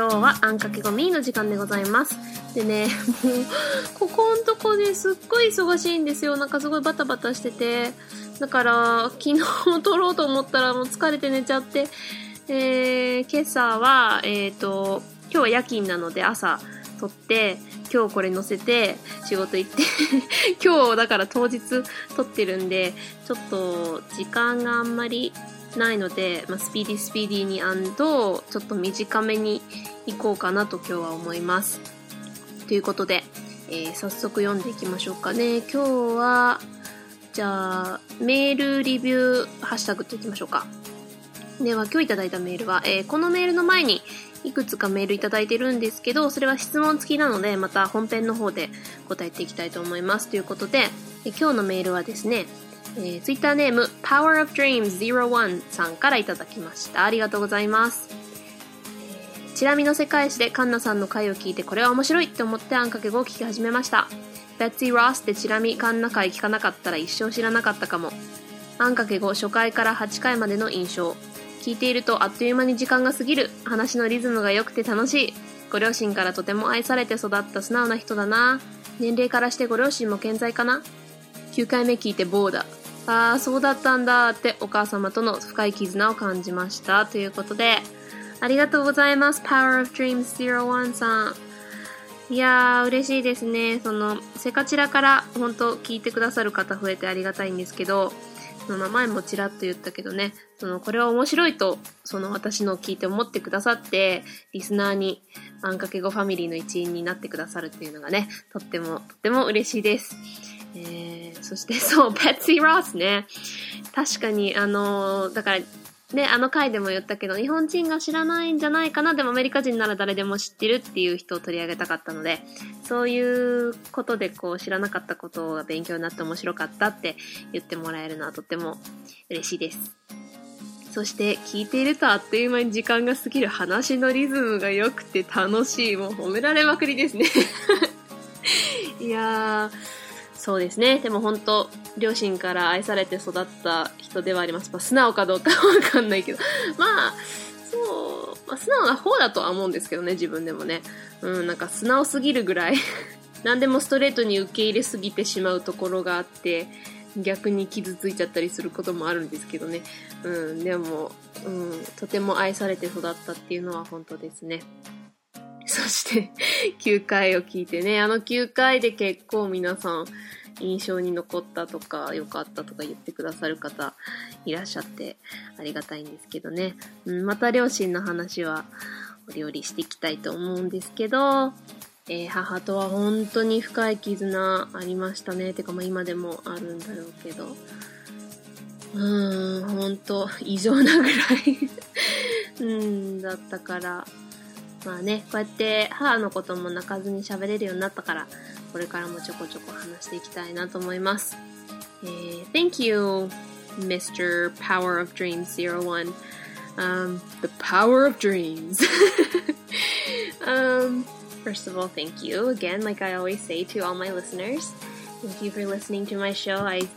今日はあんかけごみの時間でございます。でね、もう、ここんとこですっごい忙しいんですよ。なんかすごいバタバタしてて。だから、昨日も撮ろうと思ったらもう疲れて寝ちゃって、えー、今朝は、えっ、ー、と、今日は夜勤なので朝撮って、今日これ載せて仕事行って 今日だから当日撮ってるんで、ちょっと時間があんまりないので、まあ、スピーディースピーディーにちょっと短めに行こうかなと今日は思います。ということで、えー、早速読んでいきましょうかね。今日は、じゃあ、メールリビューハッシュタグっていきましょうか。では、今日いただいたメールは、えー、このメールの前に、いくつかメールいただいてるんですけど、それは質問付きなので、また本編の方で答えていきたいと思います。ということで、今日のメールはですね、えー、ツイッターネーム Power of Dreams 01さんからいただきました。ありがとうございます。えー、チラ見の世界史でカンナさんの回を聞いてこれは面白いって思ってあんかけ語を聞き始めました。ベッツィ・ロスでチラ見カンナ回聞かなかったら一生知らなかったかも。あんかけ語初回から8回までの印象。聞いているとあっという間に時間が過ぎる。話のリズムが良くて楽しい。ご両親からとても愛されて育った素直な人だな。年齢からしてご両親も健在かな ?9 回目聞いてボーダ。ああ、そうだったんだってお母様との深い絆を感じました。ということで、ありがとうございます。Power of Dreams 01さん。いやー、嬉しいですね。その、セカチラから本当聞いてくださる方増えてありがたいんですけど、その名前もちらっと言ったけどね、その、これは面白いと、その私の聞いて思ってくださって、リスナーに、あんかけごファミリーの一員になってくださるっていうのがね、とっても、とっても嬉しいです。えー、そして そう、ペッツィ・ロスね。確かに、あの、だから、ね、あの回でも言ったけど、日本人が知らないんじゃないかな、でもアメリカ人なら誰でも知ってるっていう人を取り上げたかったので、そういうことでこう知らなかったことが勉強になって面白かったって言ってもらえるのはとっても嬉しいです。そして聞いているとあっという間に時間が過ぎる話のリズムが良くて楽しい。もう褒められまくりですね いやー、そうですね。でも本当、両親から愛されて育った人ではあります。まあ、素直かどうか わかんないけど。まあ、そう、まあ、素直な方だとは思うんですけどね、自分でもね。うん、なんか素直すぎるぐらい 何でもストレートに受け入れすぎてしまうところがあって、逆に傷ついちゃったりすることもあるんですけどね。うん、でも、うん、とても愛されて育ったっていうのは本当ですね。そして9回を聞いてね、あの9回で結構皆さん印象に残ったとか良かったとか言ってくださる方いらっしゃってありがたいんですけどね。うん、また両親の話はお料理していきたいと思うんですけど、えー、母とは本当に深い絆ありましたね。てかまあ今でもあるんだろうけど。うーん、本当異常なぐらい うん、だったから、まあね、こうやって母のことも泣かずに喋れるようになったから、これからもちょこちょこ話していきたいなと思います。えー、Thank you, Mr. Power of Dreams 01. Um, the power of dreams. um, first of all, thank you again, like I always say to all my listeners. Thank you for listening to my show. I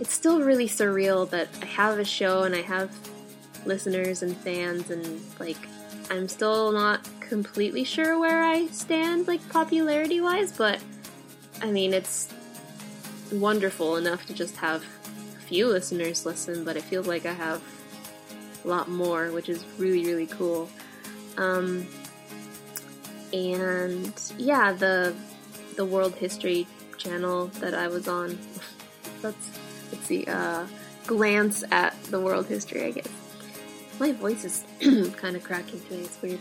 it's still really surreal that I have a show and I have listeners and fans and like I'm still not completely sure where I stand, like popularity wise, but I mean, it's wonderful enough to just have a few listeners listen, but it feels like I have a lot more, which is really, really cool. Um, and yeah, the the world history channel that I was on. let's let's see. Uh, glance at the world history, I guess. My voice is kind of cracking today. It's weird.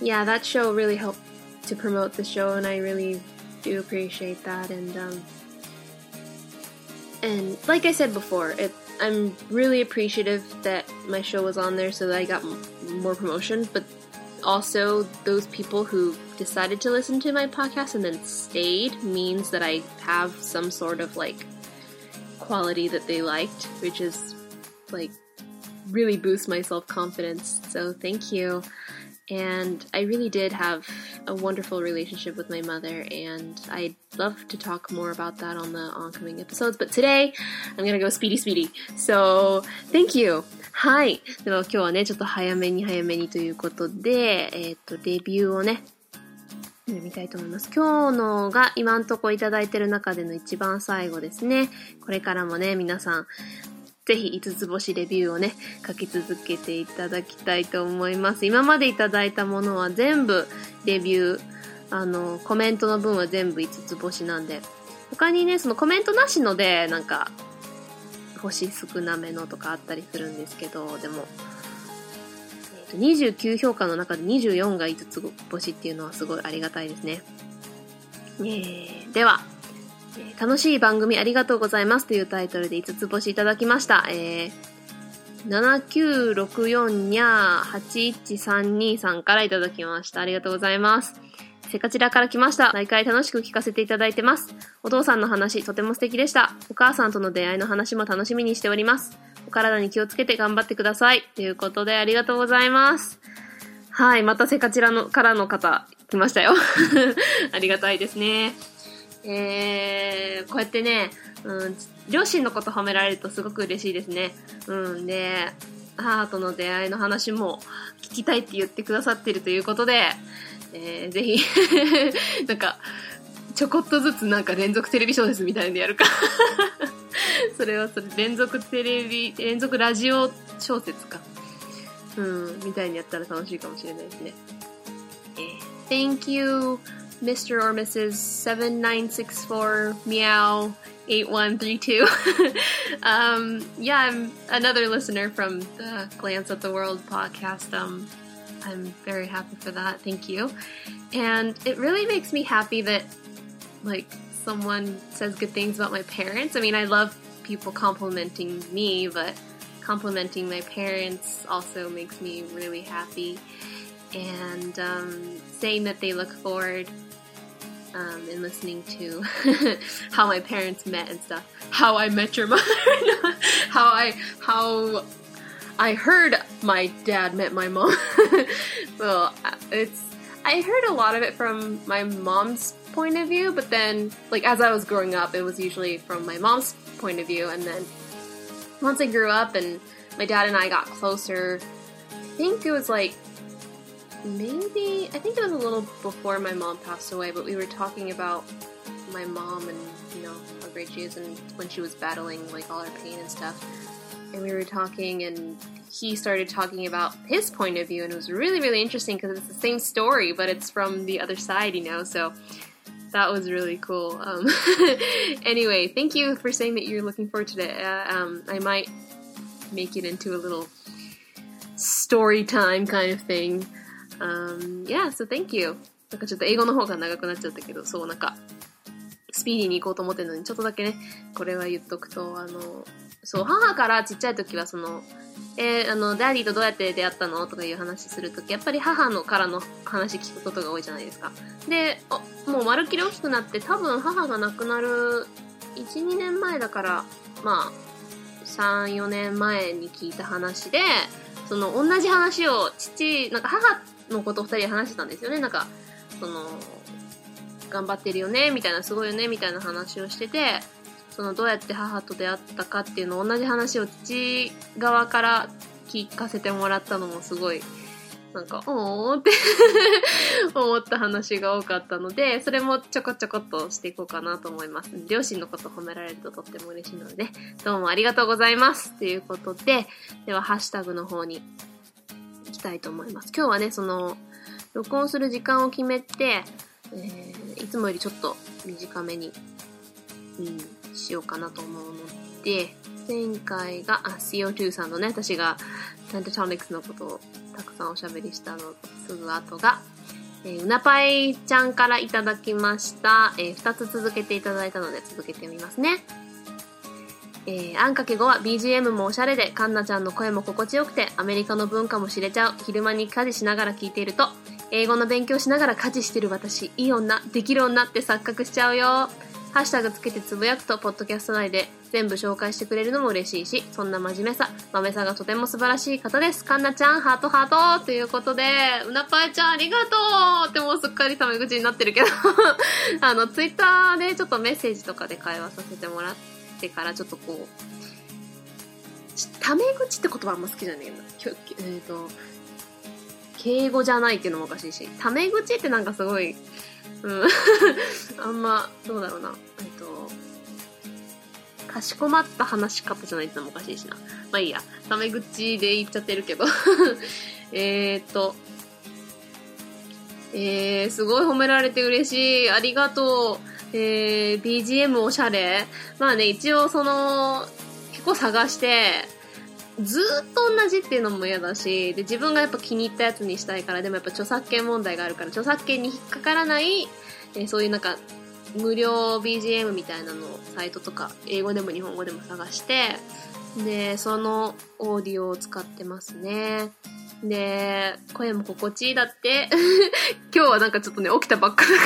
Yeah, that show really helped to promote the show, and I really do appreciate that. And um, and like I said before, it I'm really appreciative that my show was on there so that I got m- more promotion. But also, those people who decided to listen to my podcast and then stayed means that I have some sort of like quality that they liked, which is like really boost my self confidence. So thank you. And I really did have a wonderful relationship with my mother, and I'd love to talk more about that on the oncoming episodes. But today, I'm gonna go speedy, speedy. So thank you. はい。では今日はね、ちょっと早めに早めにということで、えっ、ー、と、レビューをね、読みたいと思います。今日のが今んとこいただいてる中での一番最後ですね。これからもね、皆さん、ぜひ5つ星レビューをね、書き続けていただきたいと思います。今までいただいたものは全部レビュー、あの、コメントの分は全部5つ星なんで、他にね、そのコメントなしので、なんか、星少なめのとかあったりするんですけど、でも、えー、と29評価の中で24が5つ星っていうのはすごいありがたいですね。えー、では、え、楽しい番組ありがとうございますというタイトルで5つ星いただきました。えー、7964にゃー8132さんからいただきました。ありがとうございます。セカチラから来ました。毎回楽しく聞かせていただいてます。お父さんの話、とても素敵でした。お母さんとの出会いの話も楽しみにしております。お体に気をつけて頑張ってください。ということで、ありがとうございます。はい、またセカチラのからの方、来ましたよ。ありがたいですね。えー、こうやってね、うん、両親のこと褒められるとすごく嬉しいですね。うん、で、母との出会いの話も聞きたいって言ってくださってるということで、えー、ぜひ なんか、ちょこっとずつなんか連続テレビ小説みたいなんでやるか それはそれ、連続テレビ、連続ラジオ小説か。うん、みたいにやったら楽しいかもしれないですね。えー、Thank you, Mr. or Mrs. 7964 Meow 8132. um, yeah, I'm another listener from the Glance at the World podcast. Um, I'm very happy for that. Thank you. And it really makes me happy that, like, someone says good things about my parents. I mean, I love people complimenting me, but complimenting my parents also makes me really happy. And um, saying that they look forward um, and listening to how my parents met and stuff, how I met your mother, how I how I heard my dad met my mom. so it's I heard a lot of it from my mom's point of view, but then like as I was growing up, it was usually from my mom's point of view, and then once I grew up and my dad and I got closer, I think it was like maybe I think it was a little before my mom passed away, but we were talking about my mom and you know how great she is and when she was battling like all her pain and stuff. And we were talking and he started talking about his point of view and it was really really interesting because it's the same story but it's from the other side you know so that was really cool. Um, anyway thank you for saying that you're looking forward to it. Uh, um, i might make it into a little story time kind of thing um, yeah so thank you なんかちょっと英語の方が長くなっちゃったけど、そうなんか、スピーディーに行こうと思ってるのに、ちょっとだけね、これは言っとくと、あの、そう、母からちっちゃい時はその、えー、あの、 daddy とどうやって出会ったのとかいう話するとき、やっぱり母のからの話聞くことが多いじゃないですか。で、もうまるっきり大きくなって、多分母が亡くなる1、2年前だから、まあ、3、4年前に聞いた話で、その、同じ話を父、なんか母のこと二人で話してたんですよね。なんか、その、頑張ってるよね、みたいな、すごいよね、みたいな話をしてて、そのどうやって母と出会ったかっていうのを同じ話を父側から聞かせてもらったのもすごいなんか、おーって 思った話が多かったので、それもちょこちょこっとしていこうかなと思います。両親のこと褒められるととっても嬉しいので、どうもありがとうございます。ということで、ではハッシュタグの方に行きたいと思います。今日はね、その、録音する時間を決めて、えー、いつもよりちょっと短めに、うん、しようかなと思うので、前回が、あ、CO2 さんのね、私がタントトニックスのことをたくさんおしゃべりしたのすぐ後が、えー、うなぱいちゃんからいただきました。えー、2つ続けていただいたので続けてみますね。えー、あんかけ5は BGM もおしゃれで、かんなちゃんの声も心地よくて、アメリカの文化も知れちゃう。昼間に家事しながら聞いていると、英語の勉強しながら家事してる私、いい女、できる女って錯覚しちゃうよ。ハッシュタグつけてつぶやくと、ポッドキャスト内で全部紹介してくれるのも嬉しいし、そんな真面目さ、豆さがとても素晴らしい方です。かんなちゃん、ハートハートということで、うなぱえちゃんありがとうってもうすっかりタメ口になってるけど あの、ツイッターでちょっとメッセージとかで会話させてもらっててから、ちょっとこう、タメ口って言葉あんま好きじゃねえな。きょえっ、ー、と、敬語じゃないっていうのもおかしいし、タメ口ってなんかすごい、うん。あんま、どうだろうな。えっと、かしこまった話し方じゃないってのもおかしいしな。まあいいや。タメ口で言っちゃってるけど。えっと、えー、すごい褒められて嬉しい。ありがとう。えー、BGM おしゃれ。まあね、一応その、結構探して、ずっと同じっていうのも嫌だし、で、自分がやっぱ気に入ったやつにしたいから、でもやっぱ著作権問題があるから、著作権に引っかからない、えー、そういうなんか、無料 BGM みたいなのをサイトとか、英語でも日本語でも探して、で、そのオーディオを使ってますね。で、声も心地いいだって。今日はなんかちょっとね、起きたばっかだか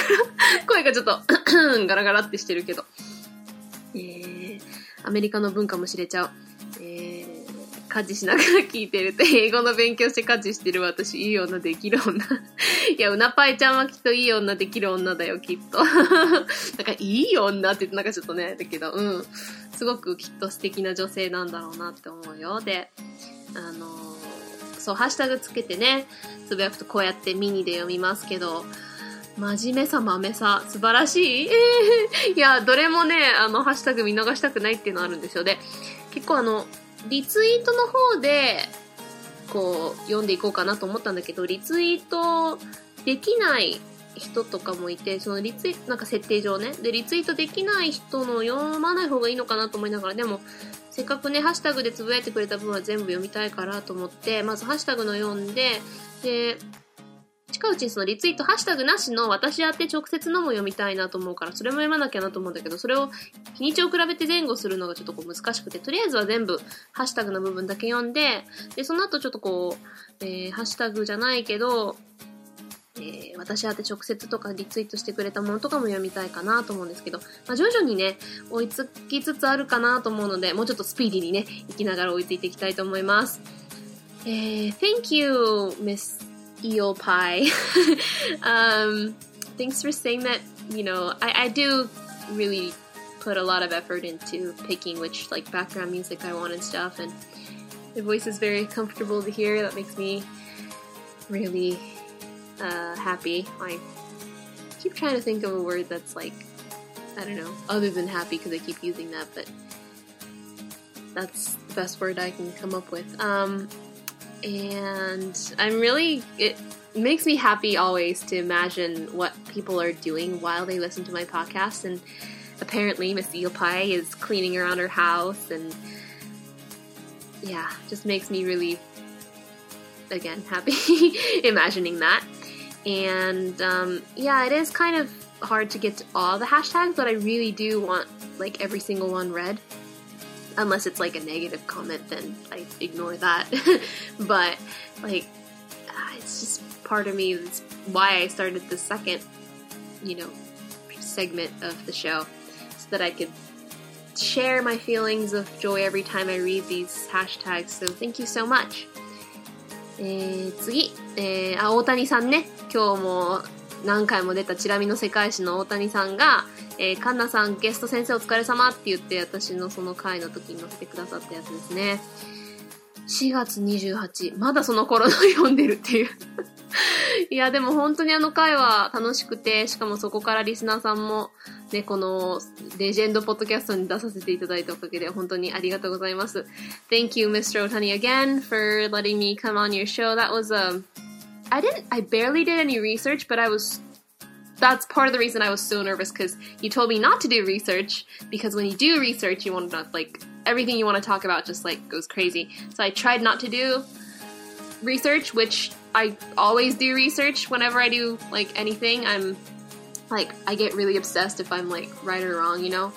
ら 声がちょっと ガラガラってしてるけど。えー、アメリカの文化も知れちゃう。えー、家事しながら聞いてると、英語の勉強して家事してる私、いい女できる女。いや、うなぱいちゃんはきっといい女できる女だよ、きっと。なんか、いい女って言ってなんかちょっとね、だけど、うん。すごくきっと素敵な女性なんだろうなって思うよ。で、あのーそう、ハッシュタグつけてね、つぶやくとこうやってミニで読みますけど、真面目さ、豆さ、素晴らしい いや、どれもね、あの、ハッシュタグ見逃したくないっていうのあるんですよ。で、結構あの、リツイートの方で、こう、読んでいこうかなと思ったんだけど、リツイートできない人とかもいて、そのリツイート、なんか設定上ね。で、リツイートできない人の読まない方がいいのかなと思いながら、でも、せっかくね、ハッシュタグでつぶやいてくれた分は全部読みたいからと思って、まずハッシュタグの読んで、で、近いうちにそのリツイート、ハッシュタグなしの私宛て直接のも読みたいなと思うから、それも読まなきゃなと思うんだけど、それを日にちを比べて前後するのがちょっとこう難しくて、とりあえずは全部ハッシュタグの部分だけ読んで、で、その後ちょっとこう、えー、ハッシュタグじゃないけど、えー、私宛て直接とかリツイートしてくれたものとかも読みたいかなと思うんですけど、まあ、徐々にね、追いつきつつあるかなと思うので、もうちょっとスピーディーにね、行きながら追いついていきたいと思います。えー、thank you, Miss Eel Pie. um, thanks for saying that, you know, I, I do really put a lot of effort into picking which, like, background music I want and stuff, and the voice is very comfortable to hear. That makes me really uh, happy. I keep trying to think of a word that's like, I don't know, other than happy because I keep using that, but that's the best word I can come up with. Um, and I'm really, it makes me happy always to imagine what people are doing while they listen to my podcast. And apparently, Miss Eel Pie is cleaning around her house, and yeah, just makes me really, again, happy imagining that. And um, yeah, it is kind of hard to get to all the hashtags, but I really do want like every single one read. Unless it's like a negative comment, then I ignore that. but like, ah, it's just part of me. That's why I started the second, you know, segment of the show, so that I could share my feelings of joy every time I read these hashtags. So thank you so much. えー、次、えー、あ、大谷さんね。今日も何回も出たチラ見の世界史の大谷さんが、えー、カンナさんゲスト先生お疲れ様って言って私のその回の時に載せてくださったやつですね。4月28、まだその頃の読んでるっていう いや、でも本当にあの回は楽しくて、しかもそこからリスナーさんも、ね、このレジェンドポッドキャストに出させていただいたおかげで本当にありがとうございます。Thank you, Mr. Otani again for letting me come on your show. That was a, I didn't, I barely did any research, but I was that's part of the reason I was so nervous because you told me not to do research because when you do research, you want to like everything you want to talk about just like goes crazy. So I tried not to do research, which I always do research whenever I do like anything. I'm like I get really obsessed if I'm like right or wrong, you know?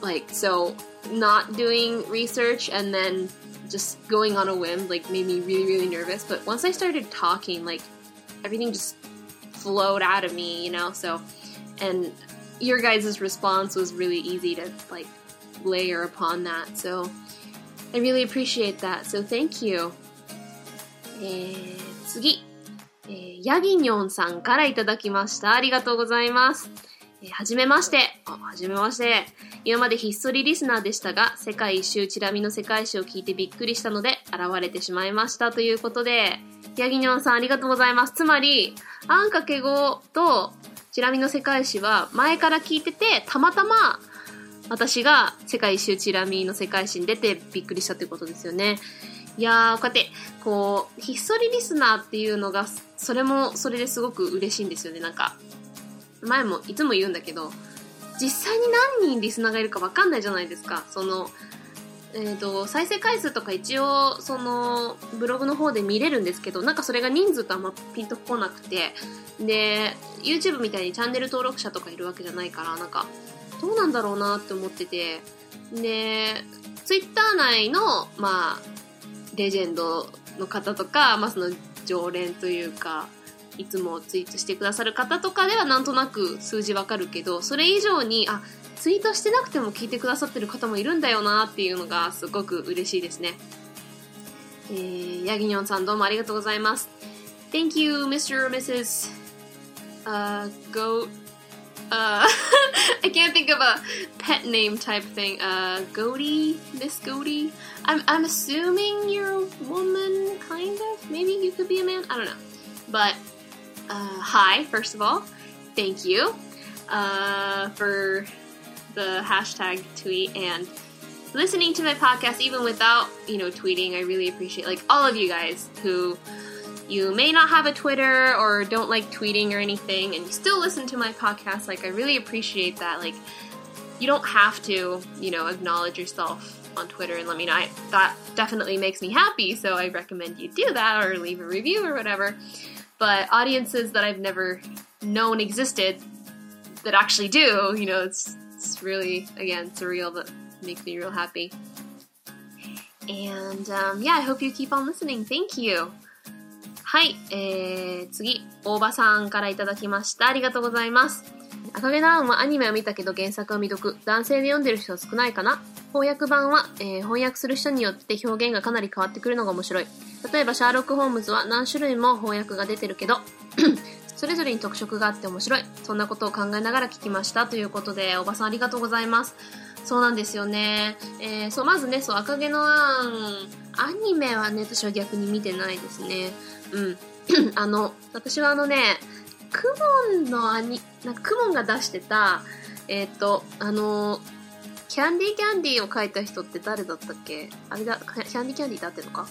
Like so not doing research and then just going on a whim like made me really really nervous, but once I started talking like everything just flowed out of me, you know? So and your guys' response was really easy to like layer upon that. So I really appreciate that. So thank you. えー、次。ヤギニョンさんからいただきました。ありがとうございます。えー、はじめまして。あ、はじめまして。今までひっそりリスナーでしたが、世界一周チラミの世界史を聞いてびっくりしたので、現れてしまいましたということで、ヤギニョンさんありがとうございます。つまり、アンカケ語とチラミの世界史は前から聞いてて、たまたま私が世界一周チラミの世界史に出てびっくりしたということですよね。いやー、こうやって、こう、ひっそりリスナーっていうのが、それも、それですごく嬉しいんですよね。なんか、前も、いつも言うんだけど、実際に何人リスナーがいるかわかんないじゃないですか。その、えっ、ー、と、再生回数とか一応、その、ブログの方で見れるんですけど、なんかそれが人数とあんまピンとこなくて、で、YouTube みたいにチャンネル登録者とかいるわけじゃないから、なんか、どうなんだろうなって思ってて、で、Twitter 内の、まあ、レジェンドの方とか、まあその常連というか、いつもツイートしてくださる方とかではなんとなく数字わかるけど、それ以上に、あ、ツイートしてなくても聞いてくださってる方もいるんだよなっていうのがすごく嬉しいですね。えー、ヤギニョンさんどうもありがとうございます。Thank you, Mr. or Mrs. Uh, go, uh, I can't think of a pet name type thing. Uh, Goaty? Miss Goaty? I'm, I'm assuming you're a woman, kind of? Maybe you could be a man? I don't know. But uh, hi, first of all. Thank you uh, for the hashtag tweet and listening to my podcast even without, you know, tweeting. I really appreciate like all of you guys who you may not have a Twitter or don't like tweeting or anything and you still listen to my podcast. Like I really appreciate that. Like you don't have to, you know, acknowledge yourself on Twitter and let me know. I, that definitely makes me happy, so I recommend you do that or leave a review or whatever but audiences that I've never known existed that actually do, you know, it's, it's really, again, surreal, but makes me real happy. And um, yeah, I hope you keep on listening. Thank you. はい、えー、次、大場さんからいただきました。ありがとうございます。赤毛のアンはアニメは見たけど原作は未読。男性で読んでる人は少ないかな翻訳版は、えー、翻訳する人によって表現がかなり変わってくるのが面白い。例えば、シャーロック・ホームズは何種類も翻訳が出てるけど、それぞれに特色があって面白い。そんなことを考えながら聞きました。ということで、おばさんありがとうございます。そうなんですよね。えー、そう、まずね、そう、赤毛のアン、アニメはね、私は逆に見てないですね。うん。あの、私はあのね、クモンのアニ、なんかクモンが出してた、えっ、ー、と、あの、キャンディーキャンディーを書いた人って誰だったっけ？あれだ、キャンディーキャンディーってあってのか？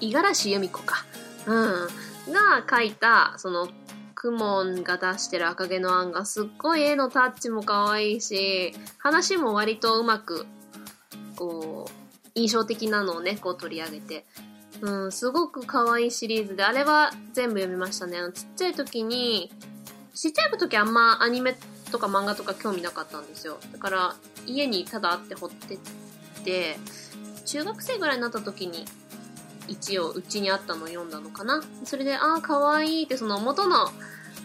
五十嵐由美子か。うん。が書いた、その、クモンが出してる赤毛のアンがすっごい絵のタッチも可愛いし、話も割とうまく、こう、印象的なのをね、こう取り上げて、うん、すごく可愛いシリーズで、あれは全部読みましたね。あの、ちっちゃい時に、ちっちゃい時あんまアニメとか漫画とか興味なかったんですよ。だから、家にただあって掘ってって、中学生ぐらいになった時に、一応うちにあったのを読んだのかな。それで、ああ、可愛いって、その元の、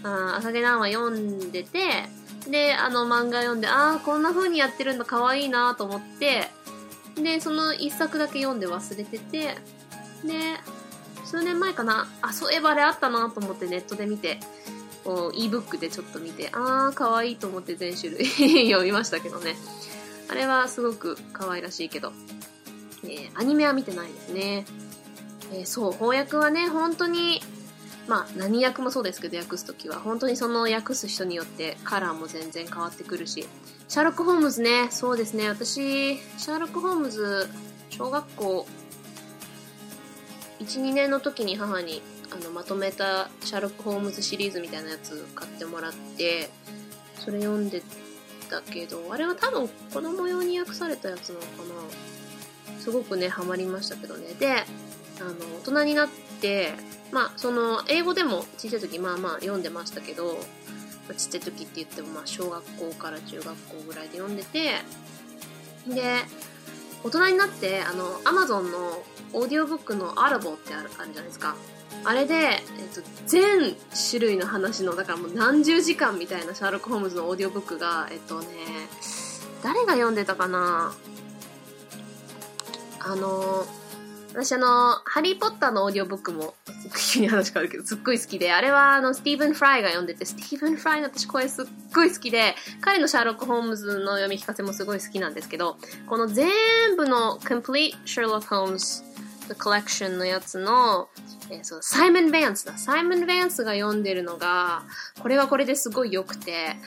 あ朝毛ンは読んでて、で、あの漫画読んで、ああ、こんな風にやってるんだ、可愛いなと思って、で、その一作だけ読んで忘れてて、で、数年前かな、あ、そういえばあれあったなと思ってネットで見て、こう、ebook でちょっと見て、あー、可愛いと思って全種類 読みましたけどね。あれはすごく可愛らしいけど、えー、アニメは見てないですね。えー、そう、翻訳はね、本当に、まあ、何役もそうですけど、訳すときは、本当にその訳す人によってカラーも全然変わってくるし、シャーロック・ホームズね、そうですね、私、シャーロック・ホームズ、小学校1、2年の時に母にあのまとめたシャーロック・ホームズシリーズみたいなやつ買ってもらって、それ読んでたけど、あれは多分子供用に訳されたやつなのかな。すごくね、ハマりましたけどね。で、あの、大人になって、まあ、その、英語でも小さい時まあまあ読んでましたけど、まあ、ちっちゃい時って言ってもまあ小学校から中学校ぐらいで読んでて、で、大人になって、あの、アマゾンのオーディオブックのアラボってあるあるじゃないですか。あれで、えっと、全種類の話の、だからもう何十時間みたいなシャーロック・ホームズのオーディオブックが、えっとね、誰が読んでたかな？あの、私あの、ハリーポッターのオーディオブックも、急に話変わるけど、すっごい好きで、あれはあの、スティーブン・フライが読んでて、スティーブン・フライの私声すっごい好きで、彼のシャーロック・ホームズの読み聞かせもすごい好きなんですけど、この全部の Complete Sherlock Holmes The Collection のやつの、えー、そう、サイモン・ヴァンスだ。サイモン・ヴァンスが読んでるのが、これはこれですごい良くて、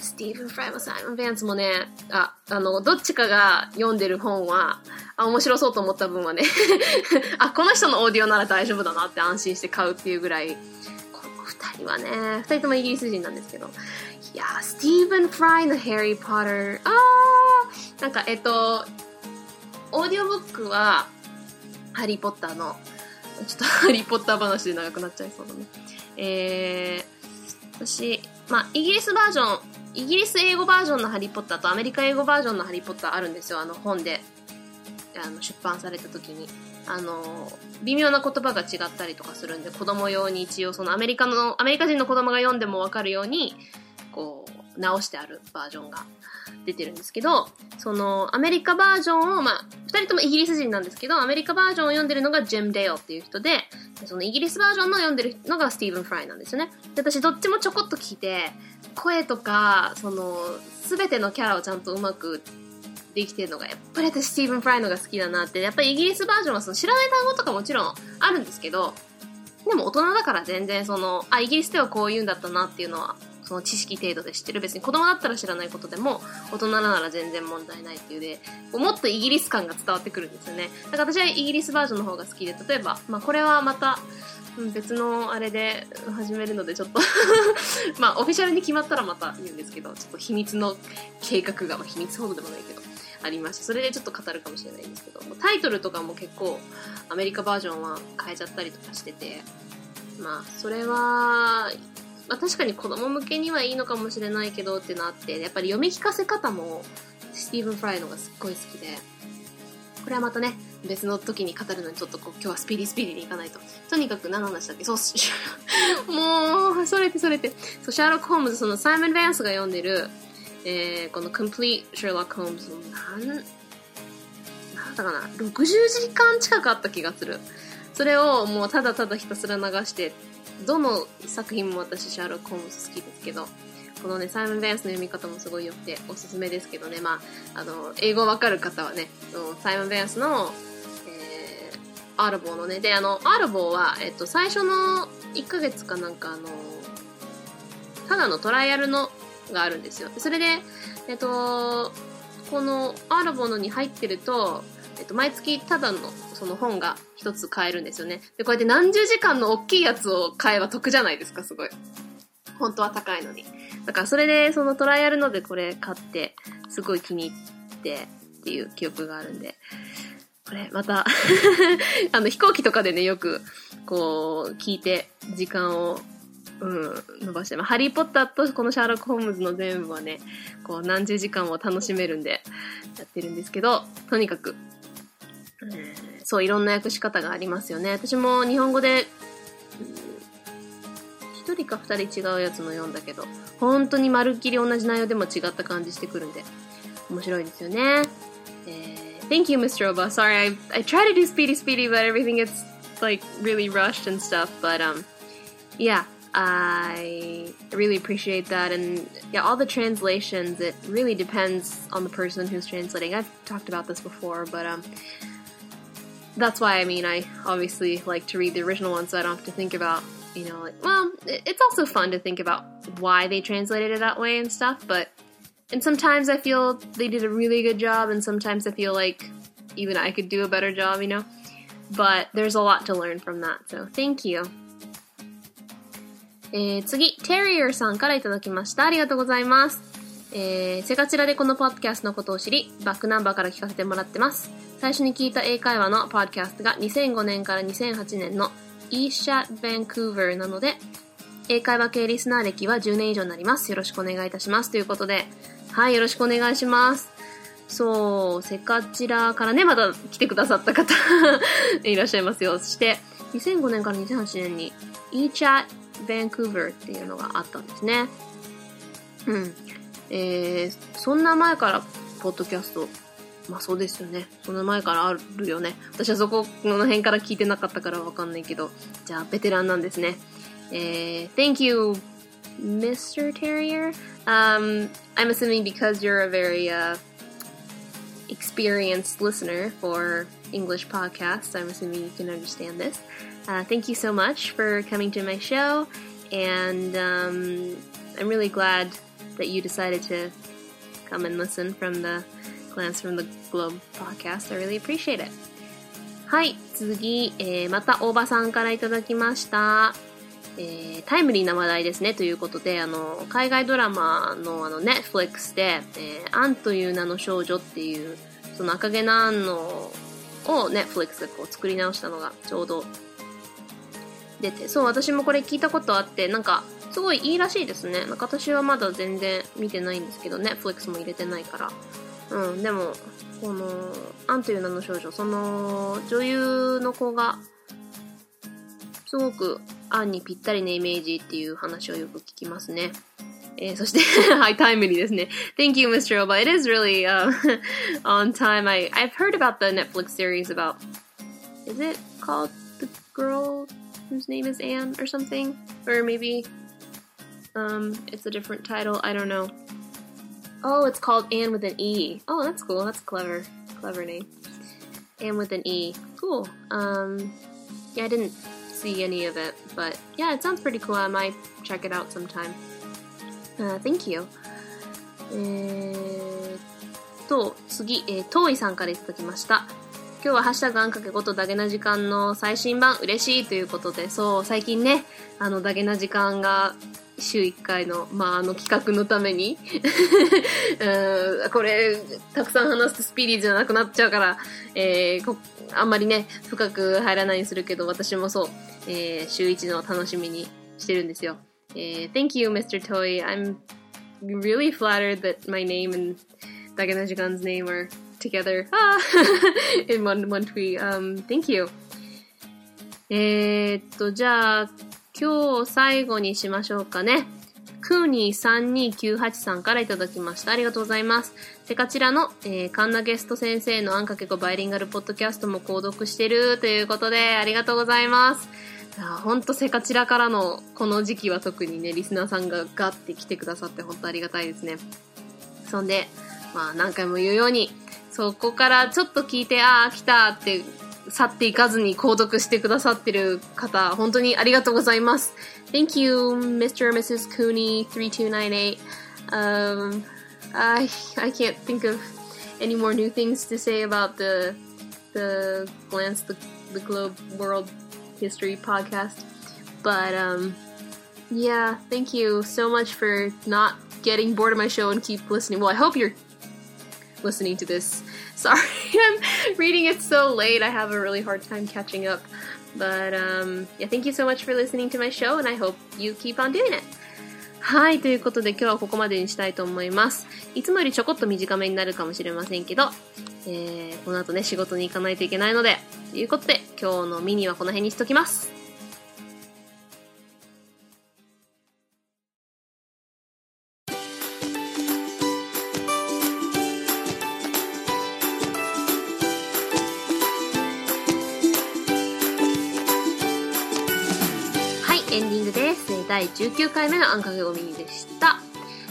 スティーブン・フライもサイモン・ヴァンスもね、あ、あの、どっちかが読んでる本は、あ、面白そうと思った分はね あ、この人のオーディオなら大丈夫だなって安心して買うっていうぐらい、この二人はね、二人ともイギリス人なんですけど、いやスティーブン・フライのハリー・ポッター、あー、なんか、えっと、オーディオブックは、ハリー・ポッターの、ちょっとハリー・ポッター話で長くなっちゃいそうだね。えー、私、まあ、イギリスバージョン、イギリス英語バージョンのハリー・ポッターとアメリカ英語バージョンのハリー・ポッターあるんですよ、あの本で。あの出版された時に。あの、微妙な言葉が違ったりとかするんで、子供用に一応そのアメリカの、アメリカ人の子供が読んでもわかるように、こう、直してあるバージョンが出てるんですけど、その、アメリカバージョンを、まあ、二人ともイギリス人なんですけど、アメリカバージョンを読んでるのがジェム・デイオっていう人で、そのイギリスバージョンの読んでるのがスティーブン・フライなんですよね。で、私どっちもちょこっと聞いて、声とか、その、すべてのキャラをちゃんとうまくできてるのが、やっぱり私スティーブン・フライのが好きだなって、やっぱりイギリスバージョンはその知らない単語とかもちろんあるんですけど、でも大人だから全然その、あ、イギリスではこう言うんだったなっていうのは、その知識程度で知ってる。別に子供だったら知らないことでも、大人なら全然問題ないっていうで、もっとイギリス感が伝わってくるんですよね。だから私はイギリスバージョンの方が好きで、例えば、まあこれはまた、別のあれで始めるのでちょっと まあオフィシャルに決まったらまた言うんですけど、ちょっと秘密の計画が、まあ秘密ほどでもないけど、ありまして、それでちょっと語るかもしれないんですけど、タイトルとかも結構アメリカバージョンは変えちゃったりとかしてて、まあ、それは、まあ確かに子供向けにはいいのかもしれないけどってなって、やっぱり読み聞かせ方もスティーブン・フライのがすっごい好きで、これはまたね、別の時に語るのにちょっとこう今日はスピーディースピーディーにいかないと。とにかく何の話だっけ？そう、もう、それてそれて。そう、シャーロック・ホームズ、そのサイモン・ヴァンスが読んでる、えー、この Complete Sherlock Holmes なん、なんだかな、60時間近くあった気がする。それをもうただただひたすら流して、どの作品も私シャーロック・ホームズ好きですけど、このね、サイモン・ベンスの読み方もすごい良くておすすめですけどね、まあ、あの、英語わかる方はね、サイモン・ベンスの、えー、アルボーのね、で、あの、アルボーは、えっと、最初の1ヶ月かなんかあの、ただのトライアルのがあるんですよ。それで、えっと、このアールボーのに入ってると、えっと、毎月ただのその本が一つ買えるんですよね。で、こうやって何十時間の大きいやつを買えば得じゃないですか、すごい。本当は高いのに。だからそれでそのトライアルのでこれ買って、すごい気に入ってっていう記憶があるんで、これまた あの飛行機とかでね、よくこう聞いて時間をうん、伸ばして、まあ、ハリーポッターとこのシャーロック・ホームズの全部はね、こう何十時間も楽しめるんで、やってるんですけど、とにかく、そう、いろんな訳し方がありますよね。私も日本語で、一、人か二人違うやつの読んだけど、本当にまるっきり同じ内容でも違った感じしてくるんで、面白いですよね。えー、Thank you, Mr. Oba. Sorry, I, I try to do speedy speedy, but everything gets like really rushed and stuff. But um, yeah, I really appreciate that. And yeah, all the translations, it really depends on the person who's translating. I've talked about this before, but um, that's why I mean, I obviously like to read the original one so I don't have to think about, you know, like, well, it's also fun to think about why they translated it that way and stuff, but, and sometimes I feel they did a really good job, and sometimes I feel like even I could do a better job, you know? But there's a lot to learn from that, so thank you. えー、次、テリアさんからいただきました。ありがとうございます。 えー、セカチラでこのポッドキャストのことを知り、バックナンバーから聞かせてもらってます。最初に聞いた英会話のポッドキャストが2005年から2008年の eShat Vancouver なので、英会話系リスナー歴は10年以上になります。よろしくお願いいたします。ということで、はい、よろしくお願いします。そう、セカチラからね、また来てくださった方 いらっしゃいますよ。そして、2005年から2008年に eChat Vancouver っていうのがあったんですね。うん。えー、そんな前からポッドキャスト まあそうですよね。その前からあるよね。私はそこの辺から聞いてなかったからわかんないけど。じゃあ、ベテランなんですね。えー、Thank you, Mr. Terrier. Um, I'm assuming because you're a very uh, experienced listener for English podcasts, I'm assuming you can understand this. Uh, thank you so much for coming to my show, and um, I'm really glad that you decided to come and listen from the Glance from the Globe podcast. I really appreciate it. はい、次、えー、また大場さんからいただきました。えー、タイムリーな話題ですねということで、あの、海外ドラマのあの、ネットフリックスで、えー、アンという名の少女っていう、その赤毛のアンの、をネットフリックスがこう作り直したのがちょうど出て、そう、私もこれ聞いたことあって、なんか、すごいいいらしいですね。なんか私はまだ全然見てないんですけど、ネットフリックスも入れてないから。うん、でも、この、アンという名の少女、その、女優の子が、すごくアンにぴったりなイメージっていう話をよく聞きますね。えー、そして はい、タイムリーですね。Thank you, Mr. Oba. It is really uh, on time. I, I've heard about the Netflix series about, is it called The Girl? whose name is Anne or something? Or maybe um, it's a different title. I don't know. Oh, it's called Anne with an E. Oh, that's cool. That's clever. Clever name. Anne with an E. Cool. Um, yeah, I didn't see any of it, but yeah, it sounds pretty cool. I might check it out sometime. Uh, thank you. えーと、次、えー、遠いさんからいただきました。 今日はハッシュタグあんかけことダゲな時間の最新版嬉しいということで、そう、最近ね、あのダゲな時間が週1回の、まあ、あの企画のためにうん、これ、たくさん話すとスピーディーじゃなくなっちゃうから、えー、あんまりね、深く入らないにするけど、私もそう、えー、週1の楽しみにしてるんですよ。えー、Thank you, Mr. Toy. I'm really flattered that my name and ダゲな時間 's name are together ah, in one, one tweet. Um, thank you. えー、っと、じゃあ、今日最後にしましょうかね。クーニー3298さんからいただきました。ありがとうございます。で、こちらの、えー、カンナゲスト先生のあんかけこバイリンガルポッドキャストも購読してるということで、ありがとうございます。ほんとせかちらからのこの時期は特にね、リスナーさんがガッて来てくださって本当ありがたいですね。そんで、まあ何回も言うように、そこからちょっと聞いて、ああ、来たって去っていかずに購読してくださってる方、本当にありがとうございます。Thank you, Mr. and Mrs. Cooney 3298. Um, I, I can't think of any more new things to say about the, the Glance the, the Globe World History podcast. But, um, yeah, thank you so much for not getting bored of my show and keep listening. Well, I hope you're listening to this. Sorry, I'm reading it so late. I have a really hard time catching up. But um, yeah, thank you so much for listening to my show, and I hope you keep on doing it. はい。ということで今日はここまでにしたいと思います。いつもよりちょこっと短めになるかもしれませんけど、えー、この後ね、仕事に行かないといけないので、ということで今日のミニはこの辺にしときます。第19回目のあんかけごみでした。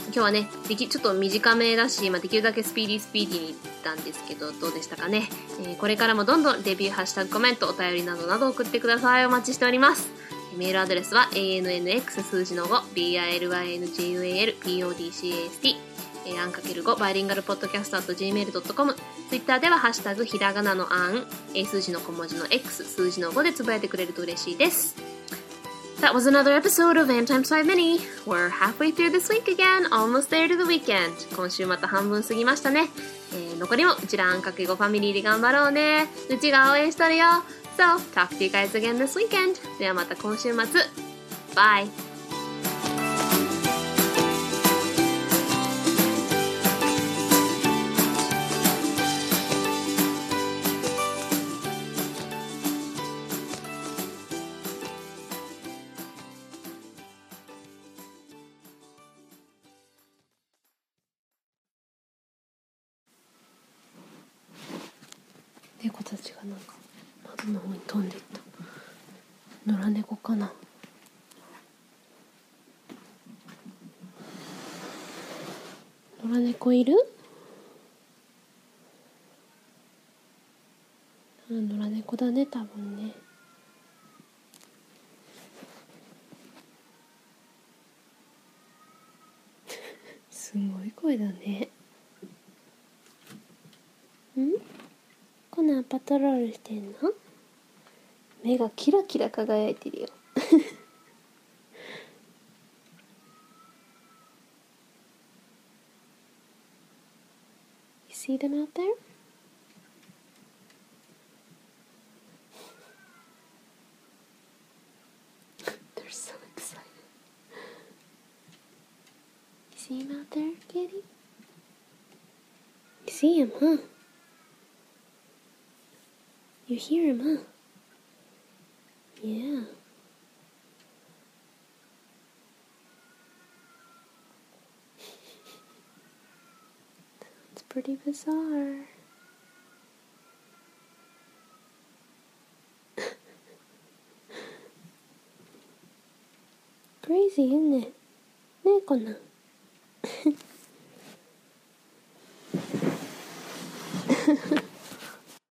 今日はね、でき、ちょっと短めだし、まあ、できるだけスピーディースピーディーにいったんですけど、どうでしたかね？えー、これからもどんどんレビュー、ハッシュタグ、コメント、お便りなどなど送ってください。お待ちしております。メールアドレスは ANNX 数字の5、BILYNGUALPODCAST、えー、あんかける5、バイリンガルポッドキャスト gmail.com、Twitter ではハッシュタグ、ひらがなのあん、数字の小文字の X、数字の5でつぶやいてくれると嬉しいです。That was another episode of Antimes 5 Mini. We're halfway through this week again, almost there to the weekend. 今週また半分過ぎましたね。えー、残りもうちらあんかけごファミリーで頑張ろうね。うちが応援しとるよ。So, talk to you guys again this weekend. ではまた今週末。Bye! いる？あ野良猫だね多分ね。すごい声だね。ん？コナンパトロールしてんの？目がキラキラ輝いてるよ see them out there? They're so excited. You see him out there, Kitty? You see him, huh? You hear him, huh? Yeah. pretty bizarre. Crazy, isn't it? ねえ、こんなん。